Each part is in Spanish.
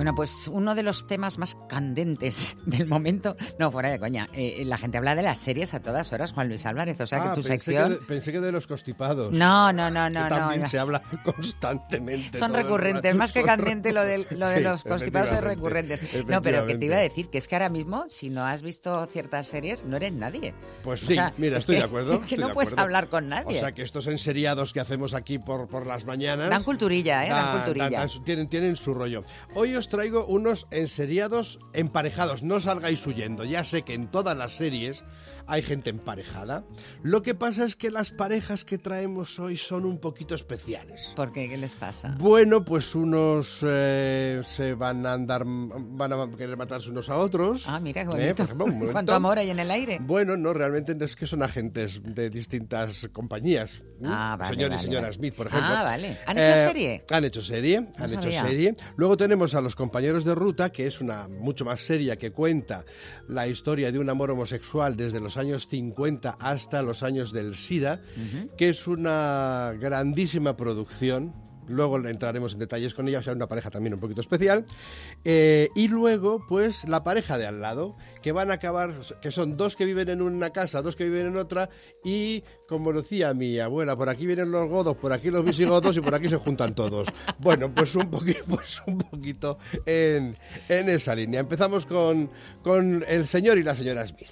Bueno, pues uno de los temas más candentes del momento, no, fuera de coña, eh, la gente habla de las series a todas horas, Juan Luis Álvarez, o sea Ah, que tu pensé sección... Que de, pensé que de los constipados. No, no, no, no, que no. también ya. se habla constantemente. Son recurrentes, más que candente lo de, lo de Sí, los constipados es recurrentes. No, pero que te iba a decir que es que ahora mismo, si no has visto ciertas series, no eres nadie. Pues O sí, sea, mira, es estoy que- de acuerdo. es que no de puedes hablar con nadie. O sea, que estos enseriados que hacemos aquí por, por las mañanas... Dan culturilla, ¿eh? Dan, dan- culturilla. dan- dan- tienen, tienen su rollo. Hoy os traigo unos enseriados emparejados. No salgáis huyendo. Ya sé que en todas las series hay gente emparejada. Lo que pasa es que las parejas que traemos hoy son un poquito especiales. ¿Por qué? ¿Qué les pasa? Bueno, pues unos eh, se van a andar, van a querer matarse unos a otros. Ah, mira, qué Eh, bonito. por ejemplo, un momento. ¿Cuánto amor hay en el aire? Bueno, no, realmente es que son agentes de distintas compañías. Ah, vale, Señor vale, y señora vale. Smith, por ejemplo. Ah, vale. ¿Han hecho Eh, serie? Han hecho serie, han hecho sabía. serie. Luego tenemos a Los compañeros de ruta, que es una mucho más seria que cuenta la historia de un amor homosexual desde los años 50 hasta los años del SIDA, que es una grandísima producción. Luego entraremos en detalles con ella, o sea, una pareja también un poquito especial. Eh, y luego, pues, la pareja de al lado, que van a acabar, que son dos que viven en una casa, dos que viven en otra, y como decía mi abuela, por aquí vienen los godos, por aquí los visigodos y por aquí se juntan todos. Bueno, pues un poquito, pues un poquito en, en esa línea. Empezamos con, con el señor y la señora Smith.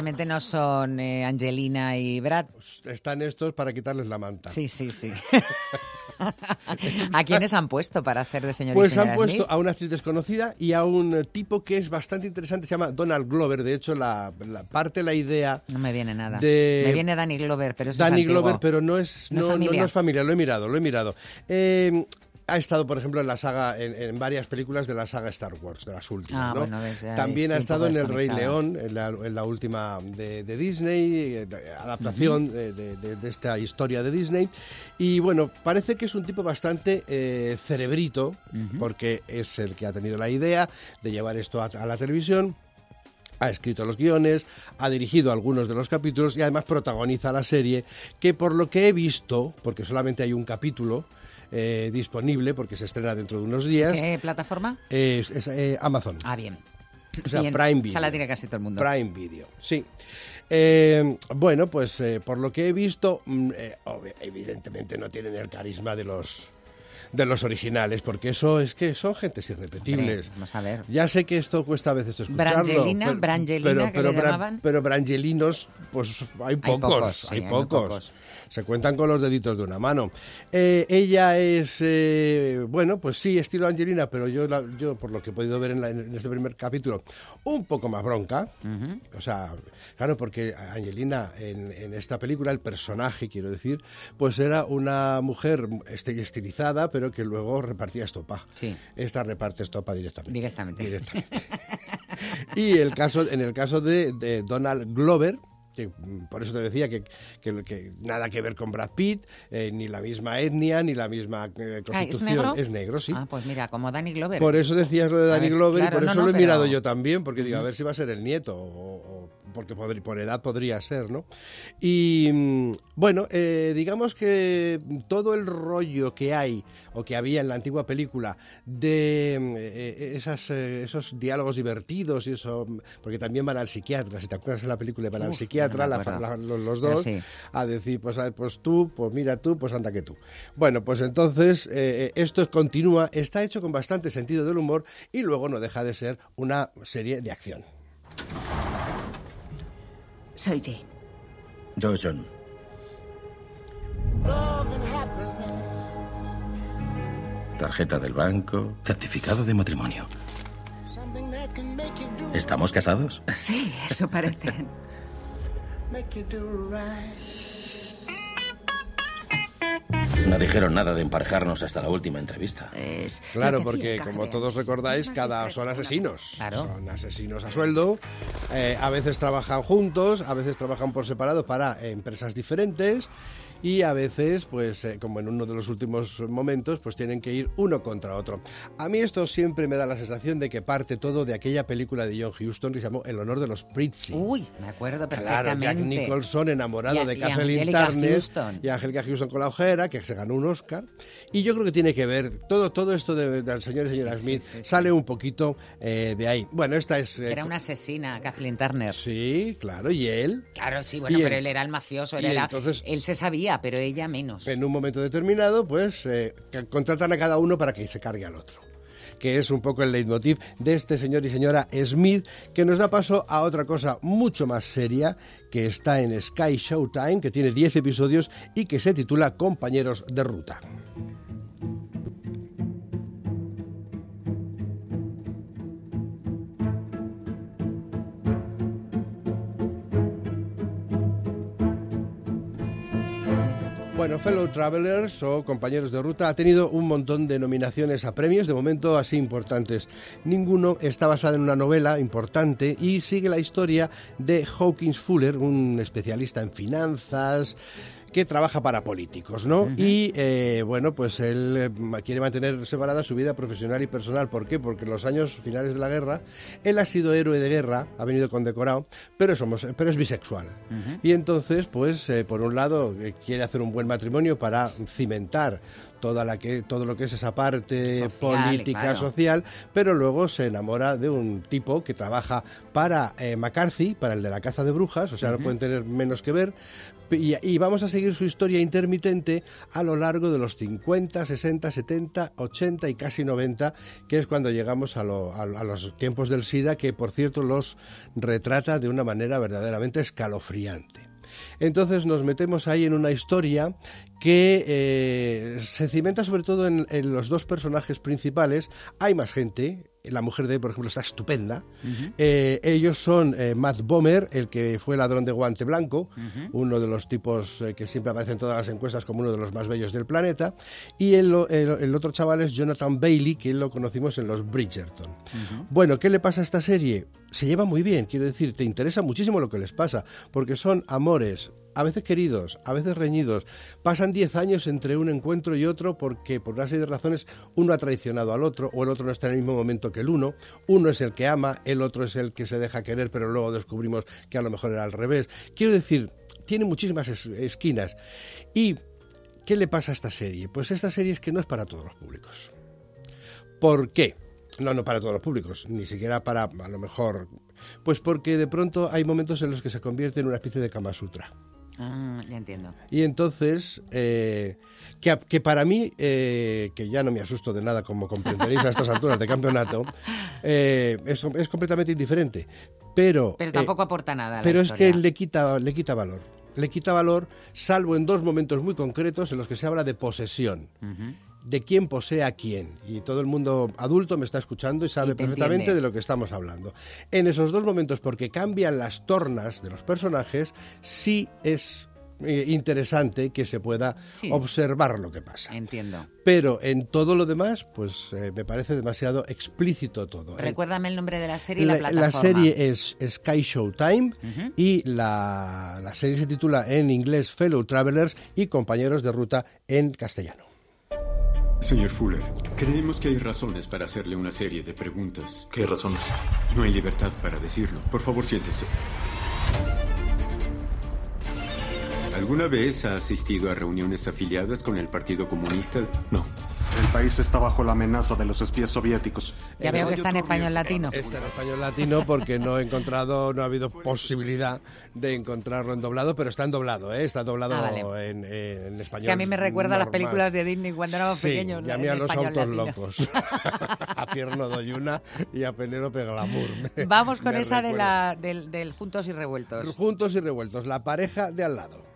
Evidentemente no son eh, Angelina y Brad. Están estos para quitarles la manta. Sí, sí, sí. ¿A quiénes han puesto para hacer de señor Pues han puesto Smith? a una actriz desconocida y a un tipo que es bastante interesante, se llama Donald Glover. De hecho, la, la parte, la idea No me viene nada. de- Me viene Danny Glover, pero Danny es antiguo. Glover, pero no es, ¿No es no, no es familia, lo he mirado, lo he mirado. Eh, ha estado, por ejemplo, en la saga, en, en varias películas de la saga Star Wars, de las últimas. Ah, ¿no? bueno, ves, ya También ha estado en El Rey. León, en la, en la última de, de Disney, eh, adaptación de, de- de- de esta historia de Disney. Y bueno, parece que es un tipo bastante eh, cerebrito, porque es el que ha tenido la idea de llevar esto a- a la televisión ha escrito los guiones, ha dirigido algunos de los capítulos y además protagoniza la serie, que por lo que he visto, porque solamente hay un capítulo eh, disponible, porque se estrena dentro de unos días, ¿Qué plataforma? es, es, eh, Amazon. Ah, bien. O sea, Bien, Prime Video. Esa la tiene casi todo el mundo. Prime Video, sí. Eh, bueno, pues eh, por lo que he visto, mm, evidentemente no tienen el carisma de los de los originales, porque eso es que son gentes irrepetibles. Hombre, vamos a ver. Ya sé que esto cuesta a veces escucharlo. Brangelina, pero- Brangelina, pero, que le llamaban. pero Brangelinos, pues hay pocos, pocos, sí, hay hay muy pocos. pocos. Se cuentan con los deditos de una mano. Eh, ella es, eh, bueno, pues sí, estilo Angelina, pero yo, la- yo por lo que he podido ver en, la- en este primer capítulo, un poco más bronca. O sea, claro, porque Angelina en, en esta película, el personaje, quiero decir, pues era una mujer este- estilizada, pero que luego repartía estopa. Sí. Esta reparte estopa directamente. Directamente. Directamente. y el caso, en el caso de, de Donald Glover, que mm, por eso te decía que, que- que nada que ver con Brad Pitt, eh, ni la misma etnia, ni la misma eh, Ah, ¿Es constitución. negro? sí. Ah, pues mira, como Danny Glover. Por eso decías lo de Danny ver, Glover claro, y por no, eso no, lo he pero- mirado yo también, porque digo, a ver si va a ser el nieto, o, o- porque por edad podría ser, ¿no? Y mm, bueno, eh, digamos que todo el rollo que hay, o que había en la antigua película, de mm, eh, esas, eh, esos diálogos divertidos y eso, mm, porque también van al psiquiatra, si te acuerdas en la película, van al Uf, psiquiatra, no me la los, los Pero dos, sí. a decir, pues, ah, pues tú, pues mira tú, pues anda que tú. Bueno, pues entonces eh, esto continúa, está hecho con bastante sentido del humor y luego no deja de ser una serie de acción. Soy Jane. Yo, John. Tarjeta del banco, certificado de matrimonio. ¿Estamos casados? Sí, eso parece. No dijeron nada de emparejarnos hasta la última entrevista. Es Claro, porque como todos recordáis, cada son asesinos. Claro. Son asesinos a sueldo. eh, a veces trabajan juntos, a veces trabajan por separado para eh, empresas diferentes. Y a veces, pues, eh, como en uno de los últimos momentos, pues tienen que ir uno contra otro. A mí esto siempre me da la sensación de que parte todo de aquella película de John Huston que se llamó El honor de los Prizzi. Uy, me acuerdo Claro, perfectamente. Jack Nicholson enamorado Y de y Kathleen Angelica Turner Houston. y Angelica Houston con la ojera, que se ganó un Oscar. Y yo creo que tiene que ver, todo, todo esto de- del señor y señora Smith sale un poquito eh, de ahí. Bueno, esta es... eh, Era una asesina, Kathleen Turner. Sí, claro, y él, Claro, sí, bueno, pero él- él era el mafioso, él, era, entonces- él se sabía, pero ella menos. en un momento determinado, pues eh, contratan a cada uno para que se cargue al otro que es un poco el leitmotiv de este señor y señora Smith, que nos da paso a otra cosa mucho más seria, que está en Sky Showtime, que tiene 10 episodios y que se titula Compañeros de Ruta. Bueno, Fellow Travelers o compañeros de ruta ha tenido un montón de nominaciones a premios, de momento así importantes. Ninguno está basado en una novela importante y sigue la historia de Hawkins Fuller, un especialista en finanzas que trabaja para políticos, ¿no? Y eh, bueno, pues él eh, quiere mantener separada su vida profesional y personal. ¿Por qué? Porque en los años finales de la guerra él ha sido héroe de guerra, ha venido condecorado, pero somos, pero es bisexual. Y entonces, pues, eh, por un lado, eh, quiere hacer un buen matrimonio para cimentar toda la que, todo lo que es esa parte Social, política, claro. social, pero luego se enamora de un tipo que trabaja para eh, McCarthy, para el de la caza de brujas, o sea, no pueden tener menos que ver. Y, y vamos a seguir su historia intermitente a lo largo de los 50, 60, 70, 80 y casi 90, que es cuando llegamos a, lo- a- a los tiempos del SIDA, que por cierto los retrata de una manera verdaderamente escalofriante. Entonces nos metemos ahí en una historia que eh, se cimenta sobre todo en, en los dos personajes principales. Hay más gente. La mujer de él, por ejemplo, está estupenda. Eh, ellos son eh, Matt Bomer, el que fue ladrón de guante blanco, uno de los tipos que siempre aparece en todas las encuestas como uno de los más bellos del planeta. Y el, o- el- el otro chaval es Jonathan Bailey, que lo conocimos en los Bridgerton. Bueno, ¿qué le pasa a esta serie? Se lleva muy bien, quiero decir, te interesa muchísimo lo que les pasa, porque son amores a veces queridos, a veces reñidos. Pasan 10 años entre un encuentro y otro porque por una serie de razones uno ha traicionado al otro o el otro no está en el mismo momento que el uno. Uno es el que ama, el otro es el que se deja querer, pero luego descubrimos que a lo mejor era al revés. Quiero decir, tiene muchísimas es- esquinas. ¿Y qué le pasa a esta serie? Pues esta serie es que no es para todos los públicos. ¿Por qué? No, no para todos los públicos, ni siquiera para, a lo mejor... Pues porque de pronto hay momentos en los que se convierte en una especie de Kama Sutra. Ah, ya entiendo. Y entonces, eh, que, para mí, eh, que ya no me asusto de nada, como comprenderéis a estas alturas de campeonato, eh, es, es completamente indiferente. Pero, Pero tampoco aporta nada. a la pero es que le quita, le quita valor. Le quita valor, salvo en dos momentos muy concretos en los que se habla de posesión. De quién posee a quién. Y todo el mundo adulto me está escuchando y sabe Y perfectamente entiende. de lo que estamos hablando. En esos dos momentos, porque cambian las tornas de los personajes, sí es eh, interesante que se pueda Sí. observar lo que pasa. Entiendo. Pero en todo lo demás, pues eh, me parece demasiado explícito todo. Recuérdame el nombre de la serie y la, La, la plataforma. serie es Sky Showtime y la, la serie se titula en inglés Fellow Travelers y Compañeros de Ruta en castellano. Señor Fuller, creemos que hay razones para hacerle una serie de preguntas. ¿Qué razones? No hay libertad para decirlo. Por favor, siéntese. ¿Alguna vez ha asistido a reuniones afiliadas con el Partido Comunista? No. El país está bajo la amenaza de los espías soviéticos. Ya veo que está en español latino. Está en español latino porque no he encontrado, no ha habido posibilidad de encontrarlo en doblado, pero está en doblado, ¿eh? está doblado Ah, vale. en, en español. Es que a mí me recuerda a las normal. películas de Disney cuando éramos Sí, pequeños. y a mí a los autos latino. locos. a Pierno Doyuna y a Penélope Glamour. Me- Vamos con esa de la, del, del Juntos y Revueltos. Juntos y revueltos, la pareja de al lado.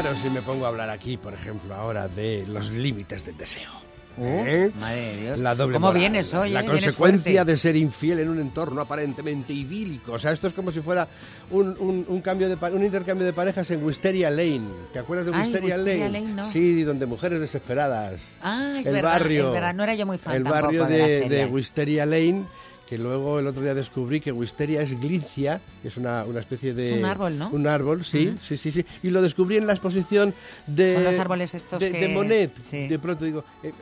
Claro, si me pongo a hablar aquí, por ejemplo, ahora de los límites del deseo. Uh, ¿Eh? madre de Dios. La doble ¿Cómo moral, vienes hoy? La eh? Consecuencia de ser infiel en un entorno aparentemente idílico. O sea, esto es como si fuera un, un- un cambio de un intercambio de parejas en Wisteria Lane. ¿Te acuerdas de Ay, Wisteria, Wisteria Lane? Lane, no. Sí, donde mujeres desesperadas. Ah, es el verdad, barrio, es verdad. No era yo muy fan El barrio de de, de Wisteria Lane. Que luego el otro día descubrí que Wisteria es glincia, que es una, una especie de... Es un árbol, ¿no? Un árbol, sí, sí, sí, sí. Y lo descubrí en la exposición de... Son los árboles estos de, que- de Monet. sí. De pronto digo, eh,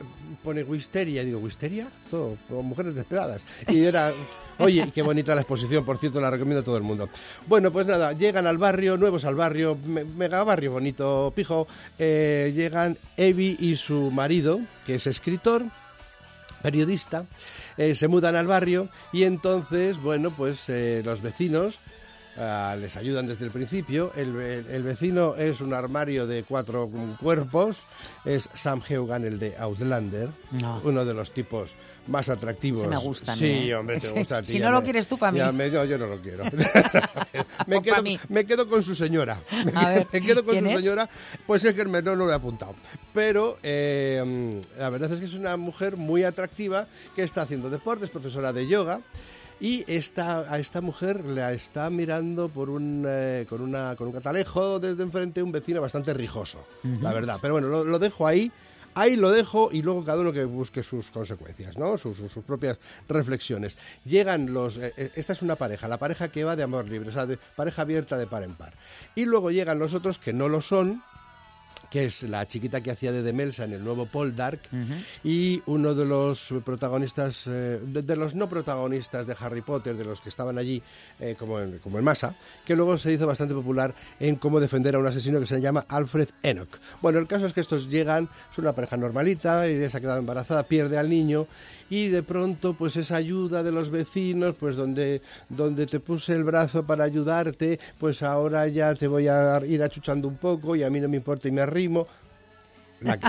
pone Wisteria. Digo, ¿Wisteria? Todo, como mujeres desesperadas. Y era... Oye, y qué bonita la exposición, por cierto, la recomiendo a todo el mundo. Bueno, pues nada, llegan al barrio, nuevos al barrio, me- mega barrio bonito, pijo. eh, llegan Evi y su marido, que es escritor, periodista, eh, se mudan al barrio y entonces, bueno, pues eh, los vecinos ah, les ayudan desde el principio. El, el- el vecino es un armario de cuatro cuerpos, es Sam Heugan, el de Outlander, No. uno de los tipos más atractivos. Ese me gusta Sí, ¿eh? hombre, te gusta a ti, si no lo me- quieres tú, pa' mí. me- no, yo no lo quiero. me, quedo, mí. me quedo con su señora. Me, A ver, me quedo con ¿quién su es? señora. Pues es que no, no lo he apuntado. Pero eh, la verdad es que es una mujer muy atractiva que está haciendo deportes, profesora de yoga. Y esta, a esta mujer la está mirando por un, eh, con, una, con un catalejo desde enfrente un vecino bastante rijoso, la verdad. Pero bueno, lo, lo dejo ahí. Ahí lo dejo y luego cada uno que busque sus consecuencias, ¿no? Sus, sus- sus propias reflexiones. Llegan los... eh, eh, esta es una pareja, la pareja que va de amor libre, o sea, de pareja abierta de par en par. Y luego llegan los otros que no lo son, que es la chiquita que hacía de Demelsa en el nuevo Paul Dark, y uno de los protagonistas, eh, de, de los no protagonistas de Harry Potter, de los que estaban allí eh, como, en, como en masa, que luego se hizo bastante popular en cómo defender a un asesino que se llama Alfred Enoch. Bueno, el caso es que estos llegan, es una pareja normalita, ella se ha quedado embarazada, pierde al niño, y de pronto pues esa ayuda de los vecinos, pues donde, donde te puse el brazo para ayudarte, pues ahora ya te voy a ir achuchando un poco y a mí no me importa y me La que,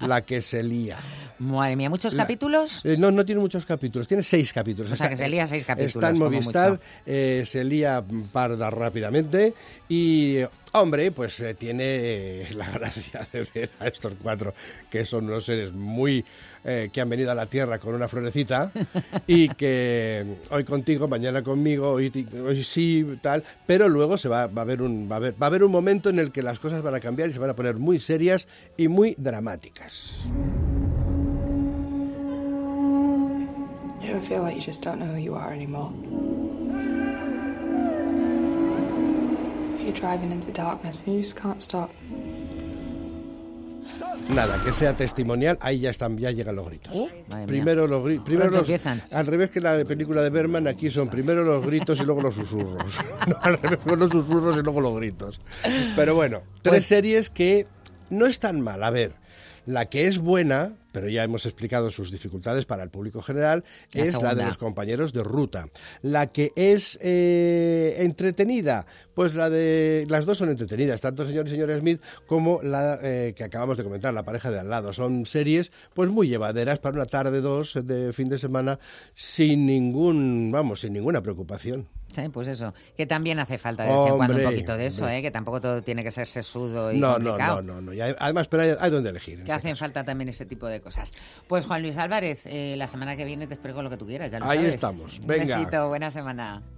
la que se lía. Madre mía, ¿muchos La- capítulos? Eh, no, no tiene muchos capítulos, tiene seis capítulos. O sea, que se lía seis capítulos, Está en Movistar, eh, se lía parda rápidamente y, hombre, pues eh, tiene eh, la gracia de ver a estos cuatro, que son unos seres muy... eh, que han venido a la Tierra con una florecita y que hoy contigo, mañana conmigo, hoy, hoy sí, tal, pero luego se va, va, a haber un, va, a haber, va a haber un momento en el que las cosas van a cambiar y se van a poner muy serias y muy dramáticas. You feel like you just don't know who you are anymore? You're driving into darkness and you just can't stop. Nada, que sea testimonial, ahí ya están, ya llegan los gritos. Mía. primero los gritos, primero Pronto los, empiezan. al revés que la película de Berman, aquí son primero los gritos y luego los susurros. No, al revés, primero los susurros y luego los gritos. Pero bueno, tres Pues- series que no están mal. A ver, la que es buena, pero ya hemos explicado sus dificultades para el público general, La es la de los compañeros de ruta. La que es eh, entretenida, pues la de las dos son entretenidas, tanto señor y señora Smith como la eh, que acabamos de comentar, la pareja de al lado. Son series pues muy llevaderas para una tarde dos de fin de semana sin ningún, vamos, sin ninguna preocupación. Sí, pues eso, que también hace falta de vez en cuando un poquito de eso. ¿eh? que tampoco todo tiene que ser sesudo y No, complicado. no, no, no. Y hay- además, pero hay, hay donde elegir. Que hacen caso. falta también ese tipo de cosas. Pues Juan Luis Álvarez, eh, la semana que viene te espero con lo que tú quieras, ya lo Ahí sabes. estamos. Un Venga. besito, buena semana.